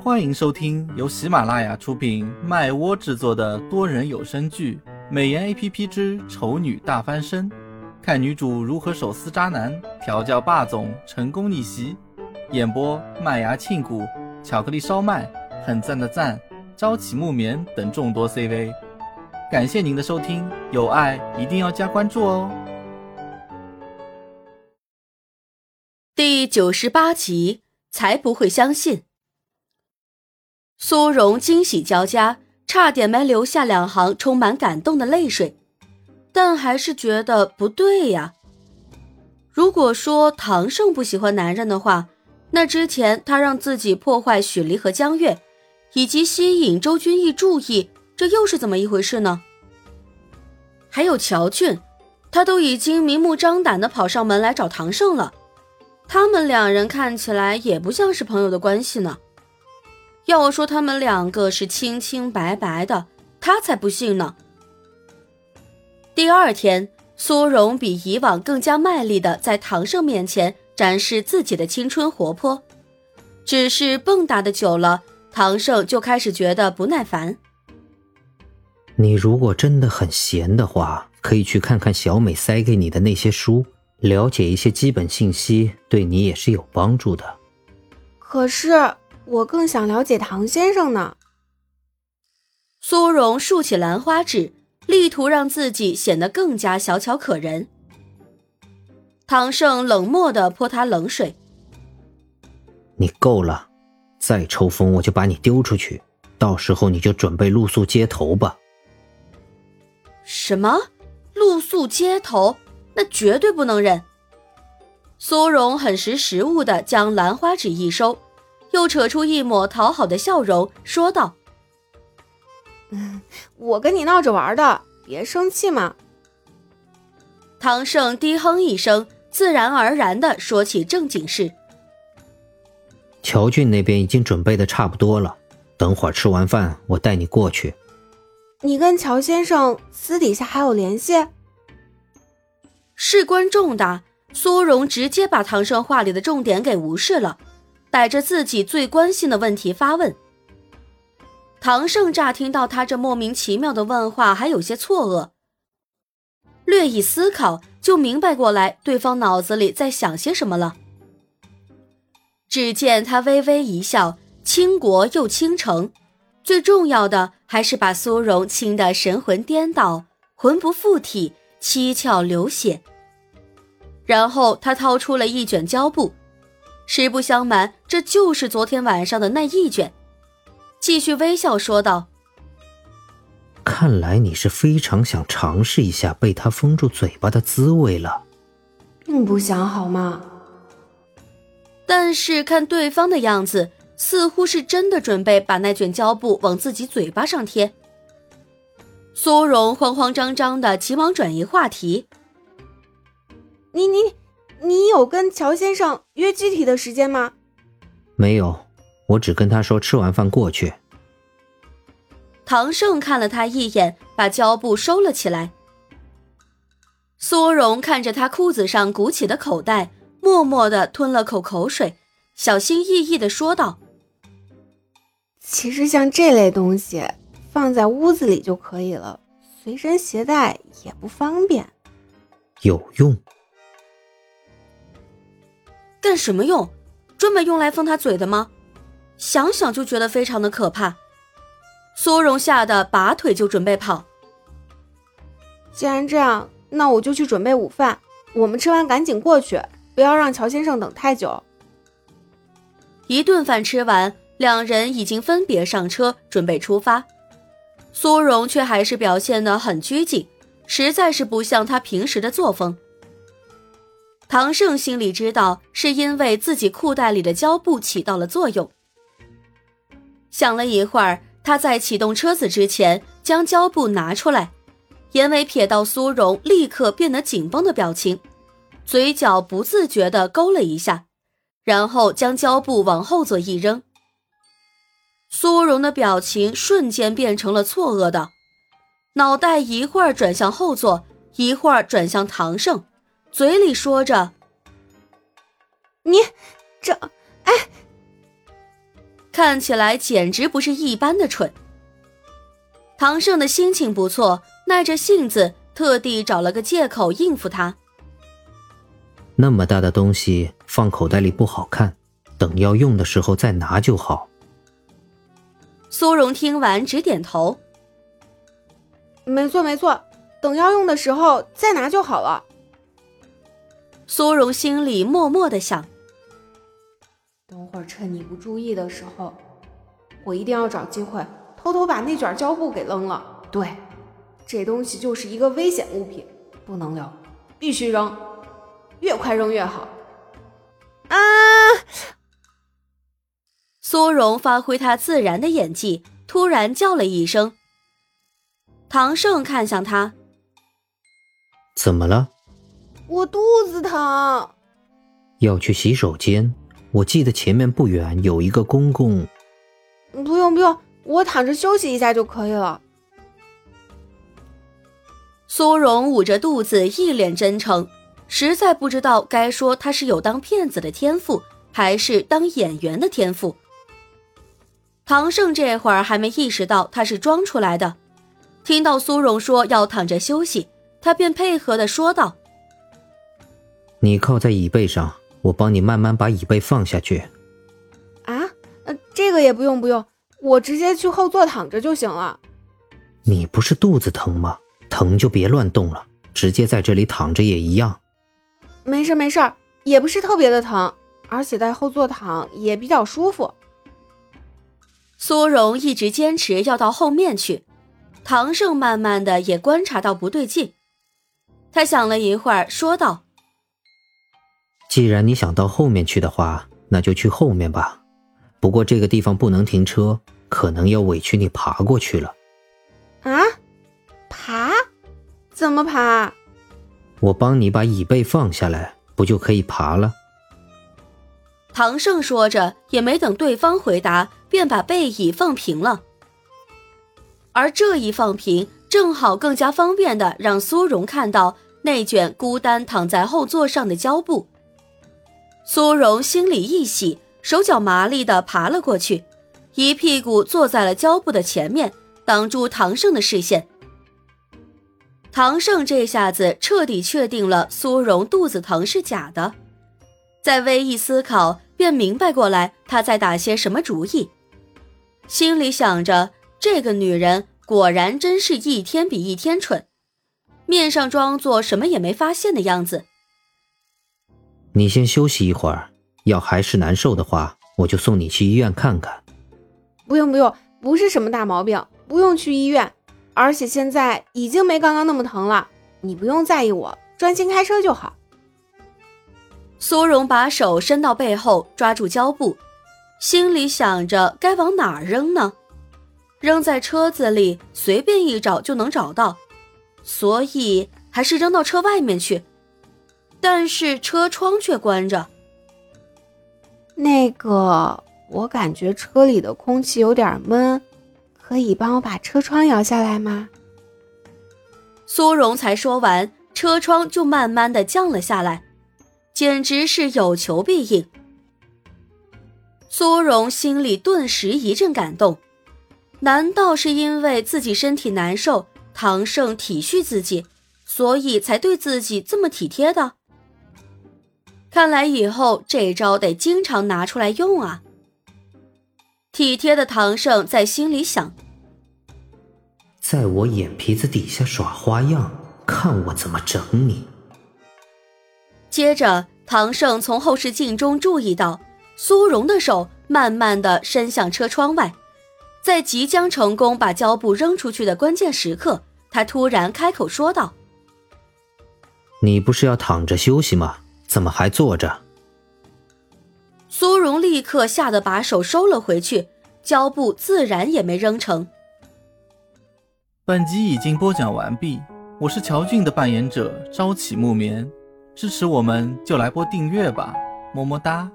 欢迎收听由喜马拉雅出品、麦窝制作的多人有声剧《美颜 A P P 之丑女大翻身》，看女主如何手撕渣男、调教霸总、成功逆袭。演播：麦芽庆谷、巧克力烧麦、很赞的赞、朝起木棉等众多 C V。感谢您的收听，有爱一定要加关注哦。第九十八集，才不会相信。苏荣惊喜交加，差点没流下两行充满感动的泪水，但还是觉得不对呀。如果说唐胜不喜欢男人的话，那之前他让自己破坏许离和江月，以及吸引周君逸注意，这又是怎么一回事呢？还有乔俊，他都已经明目张胆的跑上门来找唐胜了，他们两人看起来也不像是朋友的关系呢。要说他们两个是清清白白的，他才不信呢。第二天，苏荣比以往更加卖力的在唐胜面前展示自己的青春活泼，只是蹦跶的久了，唐胜就开始觉得不耐烦。你如果真的很闲的话，可以去看看小美塞给你的那些书，了解一些基本信息，对你也是有帮助的。可是。我更想了解唐先生呢。苏荣竖起兰花指，力图让自己显得更加小巧可人。唐胜冷漠的泼他冷水：“你够了，再抽风我就把你丢出去，到时候你就准备露宿街头吧。”什么？露宿街头？那绝对不能忍！苏荣很识时务的将兰花指一收。又扯出一抹讨好的笑容，说道：“嗯，我跟你闹着玩的，别生气嘛。”唐胜低哼一声，自然而然的说起正经事：“乔俊那边已经准备的差不多了，等会儿吃完饭，我带你过去。”你跟乔先生私底下还有联系？事关重大，苏荣直接把唐胜话里的重点给无视了。逮着自己最关心的问题发问，唐胜乍听到他这莫名其妙的问话，还有些错愕。略一思考，就明白过来对方脑子里在想些什么了。只见他微微一笑，倾国又倾城，最重要的还是把苏荣亲得神魂颠倒，魂不附体，七窍流血。然后他掏出了一卷胶布。实不相瞒，这就是昨天晚上的那一卷。继续微笑说道：“看来你是非常想尝试一下被他封住嘴巴的滋味了，并不想好吗？但是看对方的样子，似乎是真的准备把那卷胶布往自己嘴巴上贴。”苏荣慌慌张张的，急忙转移话题：“你你。”你有跟乔先生约具体的时间吗？没有，我只跟他说吃完饭过去。唐胜看了他一眼，把胶布收了起来。苏荣看着他裤子上鼓起的口袋，默默的吞了口口水，小心翼翼的说道：“其实像这类东西放在屋子里就可以了，随身携带也不方便。有用。”干什么用？专门用来封他嘴的吗？想想就觉得非常的可怕。苏荣吓得拔腿就准备跑。既然这样，那我就去准备午饭。我们吃完赶紧过去，不要让乔先生等太久。一顿饭吃完，两人已经分别上车准备出发。苏荣却还是表现得很拘谨，实在是不像他平时的作风。唐胜心里知道，是因为自己裤袋里的胶布起到了作用。想了一会儿，他在启动车子之前将胶布拿出来，眼尾瞥到苏荣立刻变得紧绷的表情，嘴角不自觉地勾了一下，然后将胶布往后座一扔。苏荣的表情瞬间变成了错愕的，脑袋一会儿转向后座，一会儿转向唐胜。嘴里说着：“你这……哎。”看起来简直不是一般的蠢。唐胜的心情不错，耐着性子，特地找了个借口应付他。那么大的东西放口袋里不好看，等要用的时候再拿就好。苏荣听完直点头，没错没错，等要用的时候再拿就好了。苏荣心里默默的想：等会儿趁你不注意的时候，我一定要找机会偷偷把那卷胶布给扔了。对，这东西就是一个危险物品，不能留，必须扔，越快扔越好。啊！苏荣发挥他自然的演技，突然叫了一声。唐胜看向他：“怎么了？”“我肚子疼。”“要去洗手间？我记得前面不远有一个公共。”“不用不用，我躺着休息一下就可以了。”苏荣捂着肚子，一脸真诚，实在不知道该说他是有当骗子的天赋，还是当演员的天赋。唐胜这会儿还没意识到他是装出来的，听到苏荣说要躺着休息，他便配合的说道：“你靠在椅背上，我帮你慢慢把椅背放下去。”啊，呃，这个也不用不用，我直接去后座躺着就行了。你不是肚子疼吗？疼就别乱动了，直接在这里躺着也一样。没事没事，也不是特别的疼，而且在后座躺也比较舒服。苏荣一直坚持要到后面去，唐胜慢慢的也观察到不对劲，他想了一会儿，说道：“既然你想到后面去的话，那就去后面吧。不过这个地方不能停车，可能要委屈你爬过去了。”啊？爬？怎么爬？我帮你把椅背放下来，不就可以爬了？唐胜说着，也没等对方回答，便把背椅放平了。而这一放平，正好更加方便的让苏荣看到那卷孤单躺在后座上的胶布。苏荣心里一喜，手脚麻利的爬了过去，一屁股坐在了胶布的前面，挡住唐胜的视线。唐胜这下子彻底确定了苏荣肚子疼是假的，再微一思考。便明白过来，他在打些什么主意，心里想着这个女人果然真是一天比一天蠢，面上装作什么也没发现的样子。你先休息一会儿，要还是难受的话，我就送你去医院看看。不用不用，不是什么大毛病，不用去医院，而且现在已经没刚刚那么疼了，你不用在意我，专心开车就好。苏荣把手伸到背后抓住胶布，心里想着该往哪儿扔呢？扔在车子里，随便一找就能找到，所以还是扔到车外面去。但是车窗却关着。那个，我感觉车里的空气有点闷，可以帮我把车窗摇下来吗？苏荣才说完，车窗就慢慢的降了下来。简直是有求必应。苏荣心里顿时一阵感动，难道是因为自己身体难受，唐胜体恤自己，所以才对自己这么体贴的？看来以后这招得经常拿出来用啊！体贴的唐胜在心里想：在我眼皮子底下耍花样，看我怎么整你！接着，唐胜从后视镜中注意到苏荣的手慢慢的伸向车窗外，在即将成功把胶布扔出去的关键时刻，他突然开口说道：“你不是要躺着休息吗？怎么还坐着？”苏荣立刻吓得把手收了回去，胶布自然也没扔成。本集已经播讲完毕，我是乔俊的扮演者朝起木棉。支持我们，就来播订阅吧，么么哒。